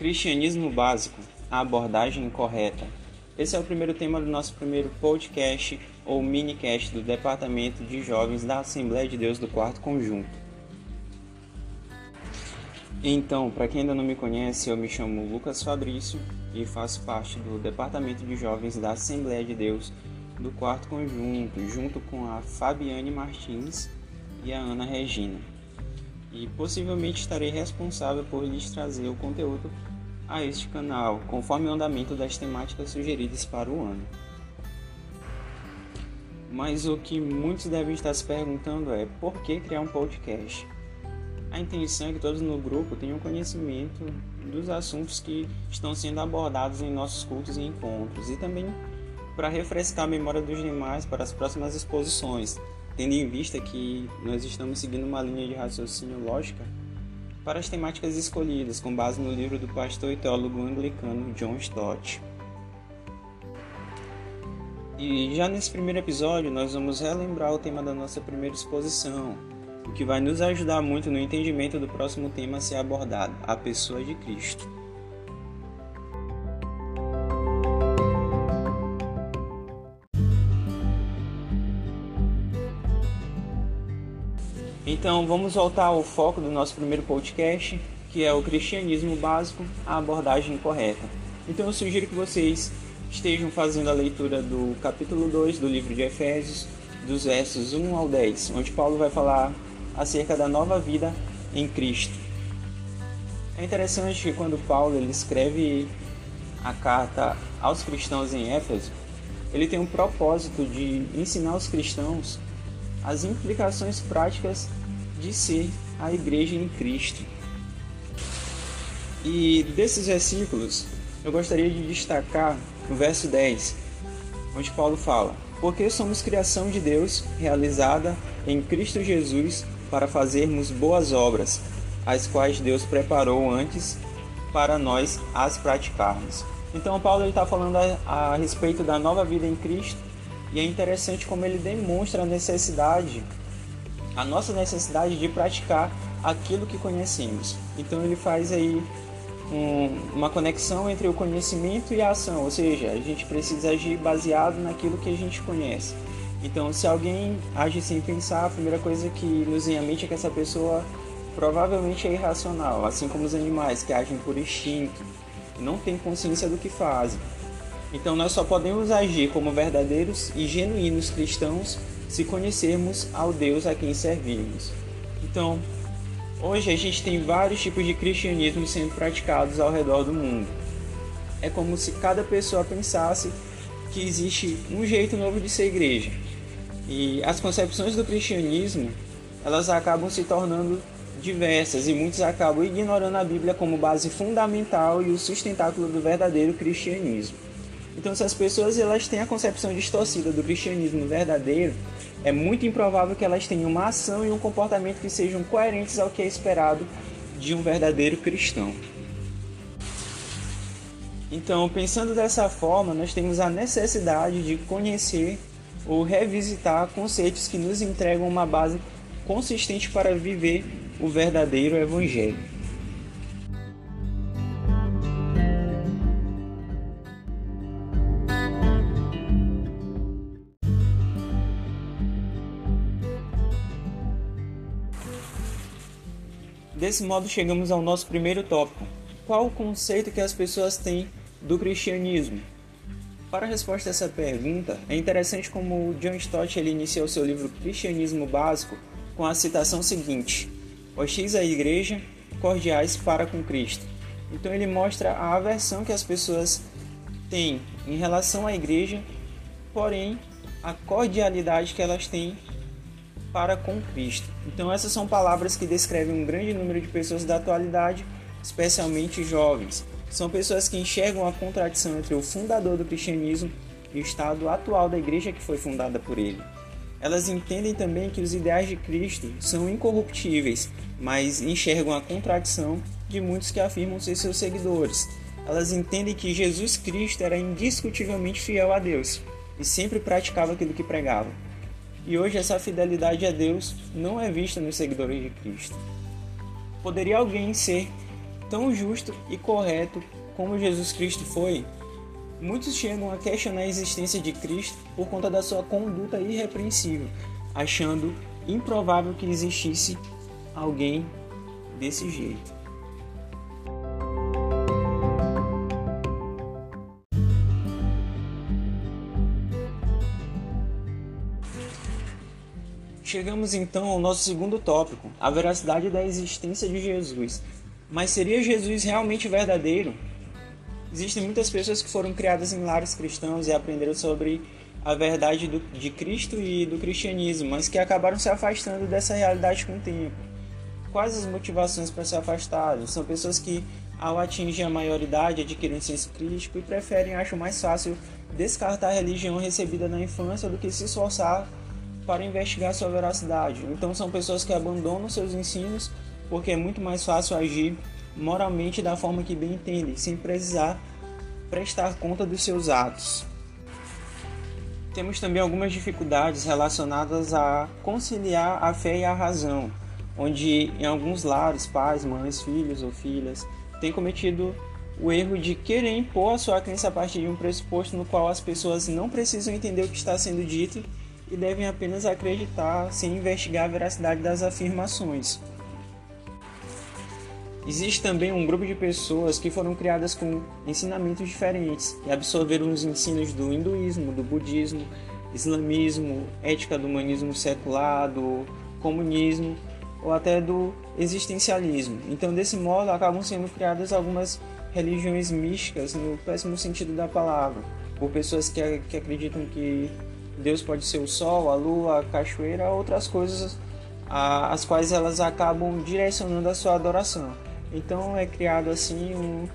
Cristianismo básico, a abordagem correta. Esse é o primeiro tema do nosso primeiro podcast ou minicast do Departamento de Jovens da Assembleia de Deus do Quarto Conjunto. Então, para quem ainda não me conhece, eu me chamo Lucas Fabrício e faço parte do Departamento de Jovens da Assembleia de Deus do Quarto Conjunto, junto com a Fabiane Martins e a Ana Regina. E possivelmente estarei responsável por lhes trazer o conteúdo a este canal, conforme o andamento das temáticas sugeridas para o ano. Mas o que muitos devem estar se perguntando é por que criar um podcast? A intenção é que todos no grupo tenham conhecimento dos assuntos que estão sendo abordados em nossos cultos e encontros e também para refrescar a memória dos demais para as próximas exposições, tendo em vista que nós estamos seguindo uma linha de raciocínio lógica para as temáticas escolhidas, com base no livro do pastor e teólogo anglicano John Stott. E já nesse primeiro episódio, nós vamos relembrar o tema da nossa primeira exposição, o que vai nos ajudar muito no entendimento do próximo tema a ser abordado, a pessoa de Cristo. Então vamos voltar ao foco do nosso primeiro podcast, que é o cristianismo básico, a abordagem correta. Então eu sugiro que vocês estejam fazendo a leitura do capítulo 2 do livro de Efésios, dos versos 1 ao 10, onde Paulo vai falar acerca da nova vida em Cristo. É interessante que quando Paulo ele escreve a carta aos cristãos em Éfeso, ele tem um propósito de ensinar os cristãos as implicações práticas de ser a igreja em Cristo. E desses versículos, eu gostaria de destacar o verso 10, onde Paulo fala: Porque somos criação de Deus, realizada em Cristo Jesus, para fazermos boas obras, as quais Deus preparou antes para nós as praticarmos. Então, Paulo está falando a, a respeito da nova vida em Cristo, e é interessante como ele demonstra a necessidade a nossa necessidade de praticar aquilo que conhecemos. Então ele faz aí um, uma conexão entre o conhecimento e a ação, ou seja, a gente precisa agir baseado naquilo que a gente conhece. Então, se alguém age sem pensar, a primeira coisa que nos vem à mente é que essa pessoa provavelmente é irracional, assim como os animais que agem por instinto não têm consciência do que fazem. Então, nós só podemos agir como verdadeiros e genuínos cristãos se conhecermos ao Deus a quem servimos. Então, hoje a gente tem vários tipos de cristianismo sendo praticados ao redor do mundo. É como se cada pessoa pensasse que existe um jeito novo de ser igreja. E as concepções do cristianismo, elas acabam se tornando diversas e muitos acabam ignorando a Bíblia como base fundamental e o sustentáculo do verdadeiro cristianismo. Então, se as pessoas elas têm a concepção distorcida do cristianismo verdadeiro, é muito improvável que elas tenham uma ação e um comportamento que sejam coerentes ao que é esperado de um verdadeiro cristão. Então, pensando dessa forma, nós temos a necessidade de conhecer ou revisitar conceitos que nos entregam uma base consistente para viver o verdadeiro evangelho. Desse modo, chegamos ao nosso primeiro tópico. Qual o conceito que as pessoas têm do cristianismo? Para a resposta a essa pergunta, é interessante como John Stott ele iniciou seu livro Cristianismo Básico com a citação seguinte: Hostis à igreja, cordiais para com Cristo. Então ele mostra a aversão que as pessoas têm em relação à igreja, porém a cordialidade que elas têm para com Cristo. Então, essas são palavras que descrevem um grande número de pessoas da atualidade, especialmente jovens. São pessoas que enxergam a contradição entre o fundador do cristianismo e o estado atual da igreja que foi fundada por ele. Elas entendem também que os ideais de Cristo são incorruptíveis, mas enxergam a contradição de muitos que afirmam ser seus seguidores. Elas entendem que Jesus Cristo era indiscutivelmente fiel a Deus e sempre praticava aquilo que pregava. E hoje essa fidelidade a Deus não é vista nos seguidores de Cristo. Poderia alguém ser tão justo e correto como Jesus Cristo foi, muitos chegam a questionar a existência de Cristo por conta da sua conduta irrepreensível, achando improvável que existisse alguém desse jeito. Chegamos então ao nosso segundo tópico, a veracidade da existência de Jesus. Mas seria Jesus realmente verdadeiro? Existem muitas pessoas que foram criadas em lares cristãos e aprenderam sobre a verdade do, de Cristo e do cristianismo, mas que acabaram se afastando dessa realidade com o tempo. Quais as motivações para se afastarem? São pessoas que, ao atingir a maioridade, adquirem senso crítico e preferem, acham mais fácil descartar a religião recebida na infância do que se esforçar para investigar sua veracidade. Então, são pessoas que abandonam seus ensinos porque é muito mais fácil agir moralmente da forma que bem entendem, sem precisar prestar conta dos seus atos. Temos também algumas dificuldades relacionadas a conciliar a fé e a razão, onde em alguns lares, pais, mães, filhos ou filhas têm cometido o erro de querer impor a sua crença a partir de um pressuposto no qual as pessoas não precisam entender o que está sendo dito e devem apenas acreditar sem investigar a veracidade das afirmações. Existe também um grupo de pessoas que foram criadas com ensinamentos diferentes e absorveram os ensinos do hinduísmo, do budismo, islamismo, ética do humanismo secular, do comunismo ou até do existencialismo. Então, desse modo, acabam sendo criadas algumas religiões místicas no péssimo sentido da palavra, por pessoas que, que acreditam que Deus pode ser o sol, a lua, a cachoeira, outras coisas as quais elas acabam direcionando a sua adoração. Então é criado assim um,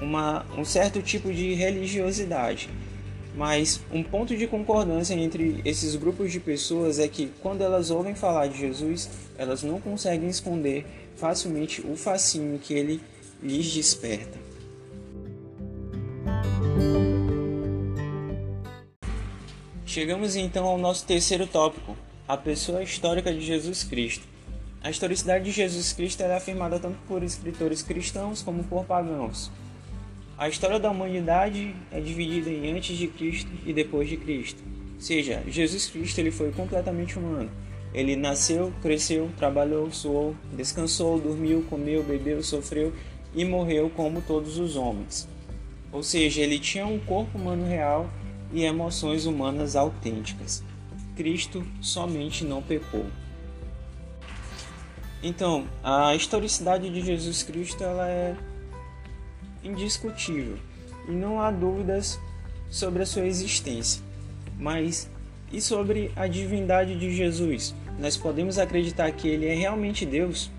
uma, um certo tipo de religiosidade. Mas um ponto de concordância entre esses grupos de pessoas é que quando elas ouvem falar de Jesus, elas não conseguem esconder facilmente o fascínio que ele lhes desperta. Chegamos então ao nosso terceiro tópico, a pessoa histórica de Jesus Cristo. A historicidade de Jesus Cristo é afirmada tanto por escritores cristãos como por pagãos. A história da humanidade é dividida em antes de Cristo e depois de Cristo. Ou seja, Jesus Cristo ele foi completamente humano. Ele nasceu, cresceu, trabalhou, suou, descansou, dormiu, comeu, bebeu, sofreu e morreu como todos os homens. Ou seja, ele tinha um corpo humano real e emoções humanas autênticas. Cristo somente não pecou. Então, a historicidade de Jesus Cristo ela é indiscutível e não há dúvidas sobre a sua existência. Mas e sobre a divindade de Jesus? Nós podemos acreditar que ele é realmente Deus?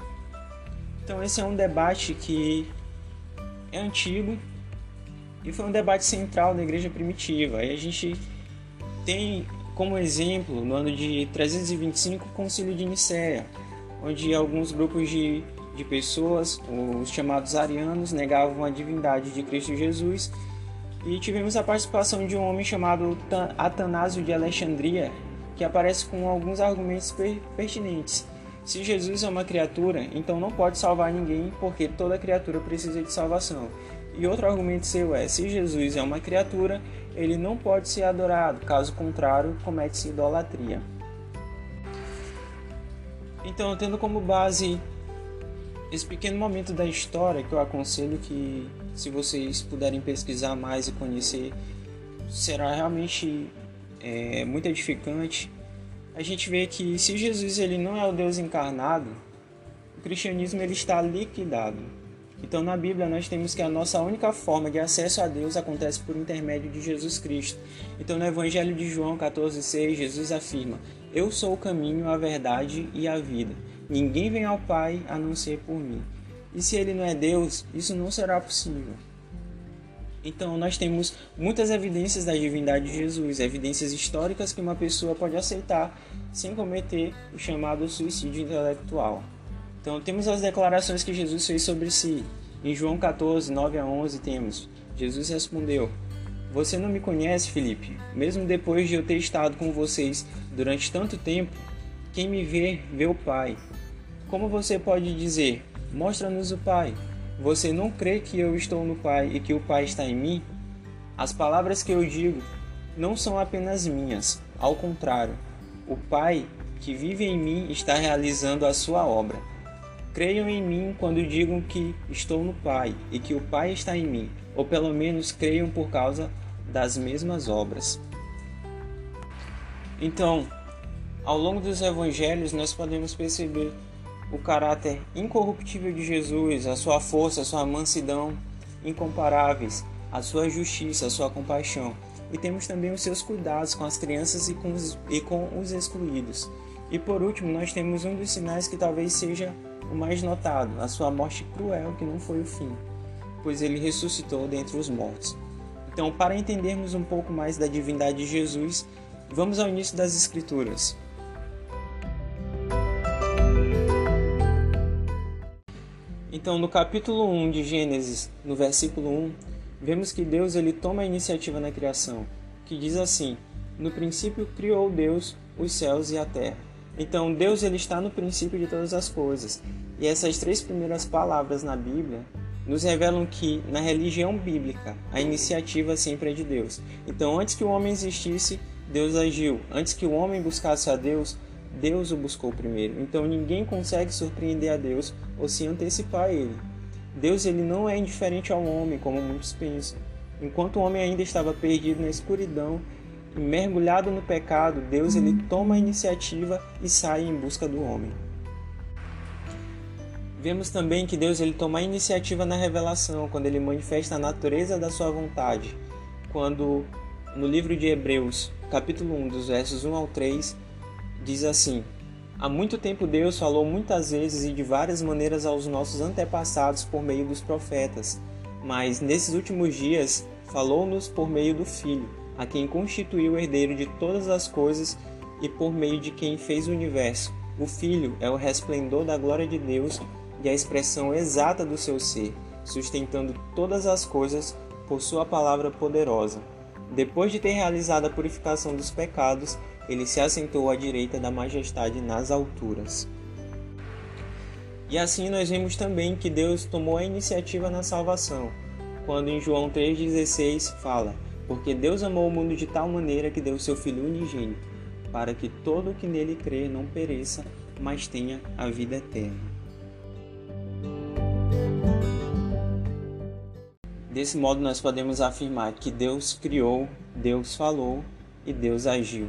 Então, esse é um debate que é antigo e foi um debate central da igreja primitiva. Aí a gente tem como exemplo, no ano de 325, o Concílio de Nicéia, onde alguns grupos de, de pessoas, os chamados arianos, negavam a divindade de Cristo Jesus, e tivemos a participação de um homem chamado Atanásio de Alexandria, que aparece com alguns argumentos per pertinentes. Se Jesus é uma criatura, então não pode salvar ninguém, porque toda criatura precisa de salvação. E outro argumento seu é: se Jesus é uma criatura, ele não pode ser adorado, caso contrário, comete-se idolatria. Então, tendo como base esse pequeno momento da história, que eu aconselho que, se vocês puderem pesquisar mais e conhecer, será realmente é, muito edificante. A gente vê que se Jesus ele não é o Deus encarnado, o cristianismo ele está liquidado. Então, na Bíblia, nós temos que a nossa única forma de acesso a Deus acontece por intermédio de Jesus Cristo. Então, no Evangelho de João 14,6, Jesus afirma: Eu sou o caminho, a verdade e a vida. Ninguém vem ao Pai a não ser por mim. E se ele não é Deus, isso não será possível. Então, nós temos muitas evidências da divindade de Jesus, evidências históricas que uma pessoa pode aceitar sem cometer o chamado suicídio intelectual. Então temos as declarações que Jesus fez sobre si. Em João 14, 9 a 11 temos: Jesus respondeu: Você não me conhece, Felipe, mesmo depois de eu ter estado com vocês durante tanto tempo? Quem me vê, vê o Pai. Como você pode dizer: Mostra-nos o Pai? Você não crê que eu estou no Pai e que o Pai está em mim? As palavras que eu digo não são apenas minhas, ao contrário, o Pai que vive em mim está realizando a sua obra. Creiam em mim quando digam que estou no Pai e que o Pai está em mim, ou pelo menos creiam por causa das mesmas obras. Então, ao longo dos evangelhos, nós podemos perceber o caráter incorruptível de Jesus, a sua força, a sua mansidão incomparáveis, a sua justiça, a sua compaixão. E temos também os seus cuidados com as crianças e com os, e com os excluídos. E por último, nós temos um dos sinais que talvez seja o mais notado, a sua morte cruel, que não foi o fim, pois ele ressuscitou dentre os mortos. Então, para entendermos um pouco mais da divindade de Jesus, vamos ao início das Escrituras. Então, no capítulo 1 de Gênesis, no versículo 1, vemos que Deus ele toma a iniciativa na criação, que diz assim: No princípio criou Deus os céus e a terra. Então, Deus ele está no princípio de todas as coisas. E essas três primeiras palavras na Bíblia nos revelam que, na religião bíblica, a iniciativa sempre é de Deus. Então, antes que o homem existisse, Deus agiu. Antes que o homem buscasse a Deus, Deus o buscou primeiro. Então ninguém consegue surpreender a Deus ou se antecipar a ele. Deus ele não é indiferente ao homem, como muitos pensam. Enquanto o homem ainda estava perdido na escuridão mergulhado no pecado, Deus ele toma a iniciativa e sai em busca do homem. Vemos também que Deus ele toma a iniciativa na revelação, quando ele manifesta a natureza da sua vontade. Quando no livro de Hebreus, capítulo 1, dos versos 1 ao 3, diz assim: Há muito tempo Deus falou muitas vezes e de várias maneiras aos nossos antepassados por meio dos profetas, mas nesses últimos dias falou-nos por meio do Filho, a quem constituiu o herdeiro de todas as coisas e por meio de quem fez o universo. O Filho é o resplendor da glória de Deus e a expressão exata do seu ser, sustentando todas as coisas por sua palavra poderosa. Depois de ter realizado a purificação dos pecados, ele se assentou à direita da majestade nas alturas. E assim nós vemos também que Deus tomou a iniciativa na salvação, quando em João 3,16 fala: Porque Deus amou o mundo de tal maneira que deu seu Filho unigênito, para que todo o que nele crer não pereça, mas tenha a vida eterna. Desse modo, nós podemos afirmar que Deus criou, Deus falou e Deus agiu.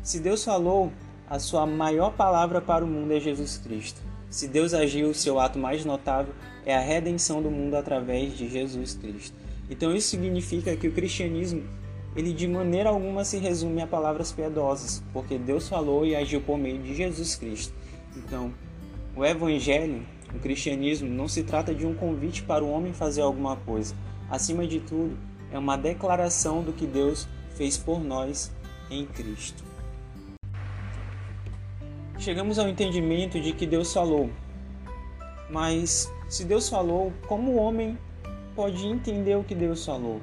Se Deus falou, a sua maior palavra para o mundo é Jesus Cristo. Se Deus agiu, o seu ato mais notável é a redenção do mundo através de Jesus Cristo. Então isso significa que o cristianismo, ele de maneira alguma se resume a palavras piedosas, porque Deus falou e agiu por meio de Jesus Cristo. Então, o evangelho, o cristianismo não se trata de um convite para o homem fazer alguma coisa. Acima de tudo, é uma declaração do que Deus fez por nós em Cristo chegamos ao entendimento de que Deus falou. Mas se Deus falou, como o homem pode entender o que Deus falou?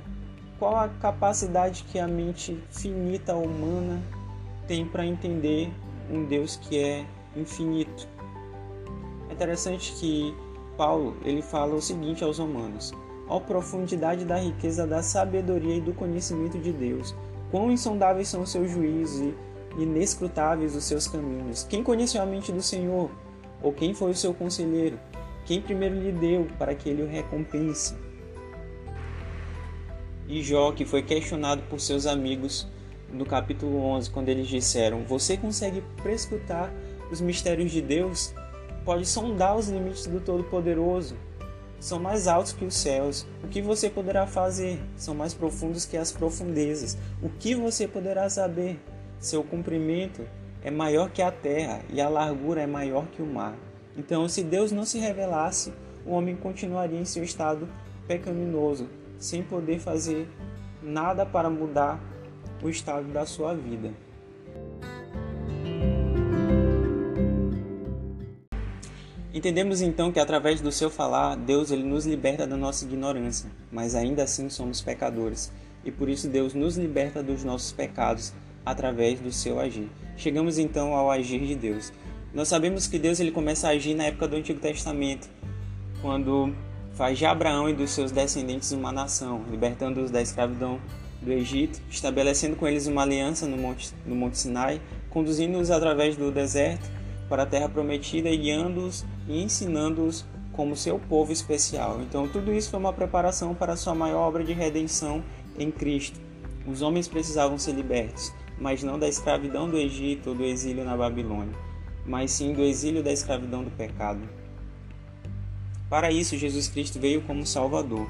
Qual a capacidade que a mente finita humana tem para entender um Deus que é infinito? É interessante que Paulo ele fala o seguinte aos romanos: "Ó profundidade da riqueza da sabedoria e do conhecimento de Deus, quão insondáveis são os seus juízos e inescrutáveis os seus caminhos. Quem conheceu a mente do Senhor? Ou quem foi o seu conselheiro? Quem primeiro lhe deu para que ele o recompense? E Jó, que foi questionado por seus amigos no capítulo 11, quando eles disseram: Você consegue prescrutar os mistérios de Deus? Pode sondar os limites do Todo-Poderoso? São mais altos que os céus. O que você poderá fazer? São mais profundos que as profundezas. O que você poderá saber? Seu comprimento é maior que a terra e a largura é maior que o mar. Então, se Deus não se revelasse, o homem continuaria em seu estado pecaminoso, sem poder fazer nada para mudar o estado da sua vida. Entendemos então que através do seu falar, Deus ele nos liberta da nossa ignorância, mas ainda assim somos pecadores, e por isso Deus nos liberta dos nossos pecados através do seu agir. Chegamos então ao agir de Deus. Nós sabemos que Deus ele começa a agir na época do Antigo Testamento, quando faz de Abraão e dos seus descendentes uma nação, libertando-os da escravidão do Egito, estabelecendo com eles uma aliança no Monte, no Monte Sinai, conduzindo-os através do deserto para a terra prometida e guiando-os e ensinando-os como seu povo especial. Então, tudo isso foi uma preparação para sua maior obra de redenção em Cristo. Os homens precisavam ser libertos, mas não da escravidão do Egito ou do exílio na Babilônia, mas sim do exílio da escravidão do pecado. Para isso, Jesus Cristo veio como Salvador.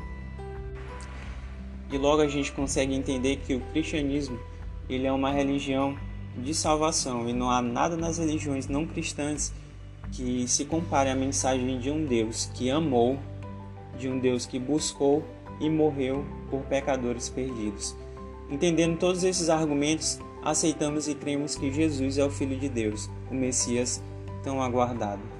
E logo a gente consegue entender que o cristianismo ele é uma religião de salvação e não há nada nas religiões não cristãs que se compare à mensagem de um Deus que amou, de um Deus que buscou e morreu por pecadores perdidos. Entendendo todos esses argumentos, aceitamos e cremos que Jesus é o Filho de Deus, o Messias tão aguardado.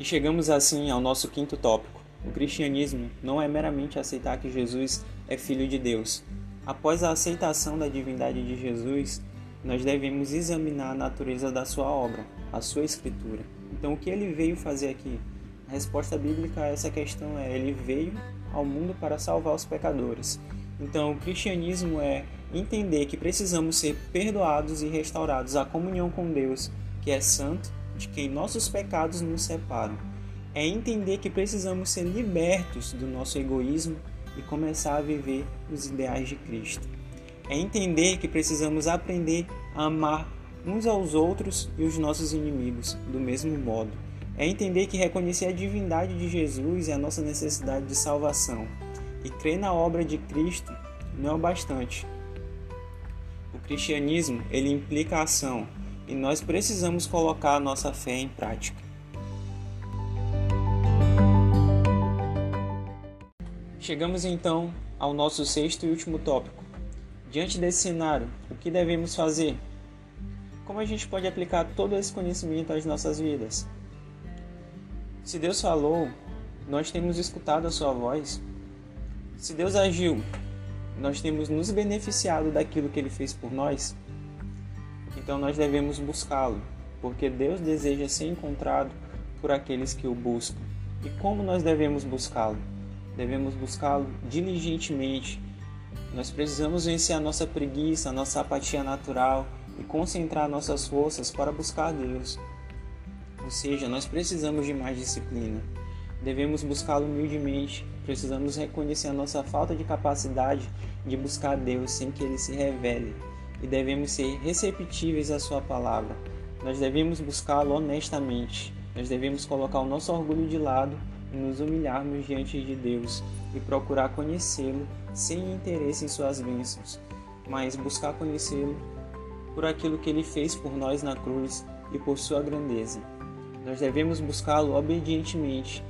E chegamos assim ao nosso quinto tópico. O cristianismo não é meramente aceitar que Jesus é Filho de Deus. Após a aceitação da divindade de Jesus, nós devemos examinar a natureza da sua obra, a sua escritura. Então, o que ele veio fazer aqui? A resposta bíblica a essa questão é: ele veio ao mundo para salvar os pecadores. Então, o cristianismo é entender que precisamos ser perdoados e restaurados à comunhão com Deus, que é santo de quem nossos pecados nos separam. É entender que precisamos ser libertos do nosso egoísmo e começar a viver os ideais de Cristo. É entender que precisamos aprender a amar uns aos outros e os nossos inimigos do mesmo modo. É entender que reconhecer a divindade de Jesus e a nossa necessidade de salvação e crer na obra de Cristo não é o bastante. O cristianismo ele implica ação, e nós precisamos colocar a nossa fé em prática. Chegamos então ao nosso sexto e último tópico. Diante desse cenário, o que devemos fazer? Como a gente pode aplicar todo esse conhecimento às nossas vidas? Se Deus falou, nós temos escutado a sua voz. Se Deus agiu, nós temos nos beneficiado daquilo que ele fez por nós. Então nós devemos buscá-lo, porque Deus deseja ser encontrado por aqueles que o buscam. E como nós devemos buscá-lo? Devemos buscá-lo diligentemente. Nós precisamos vencer a nossa preguiça, a nossa apatia natural e concentrar nossas forças para buscar Deus. Ou seja, nós precisamos de mais disciplina. Devemos buscá-lo humildemente. Precisamos reconhecer a nossa falta de capacidade de buscar Deus sem que ele se revele e devemos ser receptíveis à Sua palavra. Nós devemos buscá-lo honestamente. Nós devemos colocar o nosso orgulho de lado e nos humilharmos diante de Deus e procurar conhecê-lo sem interesse em Suas bênçãos, mas buscar conhecê-lo por aquilo que Ele fez por nós na cruz e por Sua grandeza. Nós devemos buscá-lo obedientemente.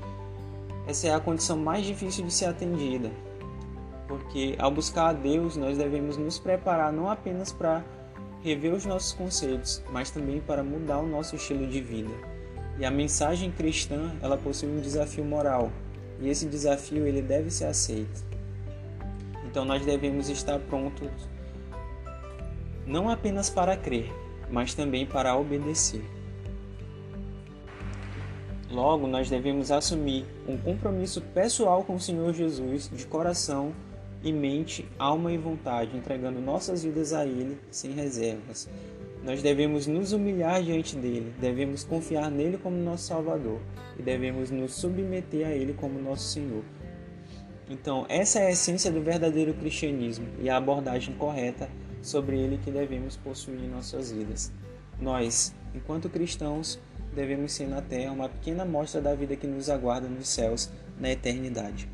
Essa é a condição mais difícil de ser atendida, porque ao buscar a Deus nós devemos nos preparar não apenas para rever os nossos conceitos, mas também para mudar o nosso estilo de vida. E a mensagem cristã, ela possui um desafio moral, e esse desafio ele deve ser aceito. Então nós devemos estar prontos não apenas para crer, mas também para obedecer. Logo, nós devemos assumir um compromisso pessoal com o Senhor Jesus de coração e mente, alma e vontade, entregando nossas vidas a Ele sem reservas. Nós devemos nos humilhar diante dele, devemos confiar nele como nosso Salvador e devemos nos submeter a ele como nosso Senhor. Então, essa é a essência do verdadeiro cristianismo e a abordagem correta sobre ele que devemos possuir em nossas vidas. Nós, enquanto cristãos, devemos ser na terra uma pequena mostra da vida que nos aguarda nos céus na eternidade.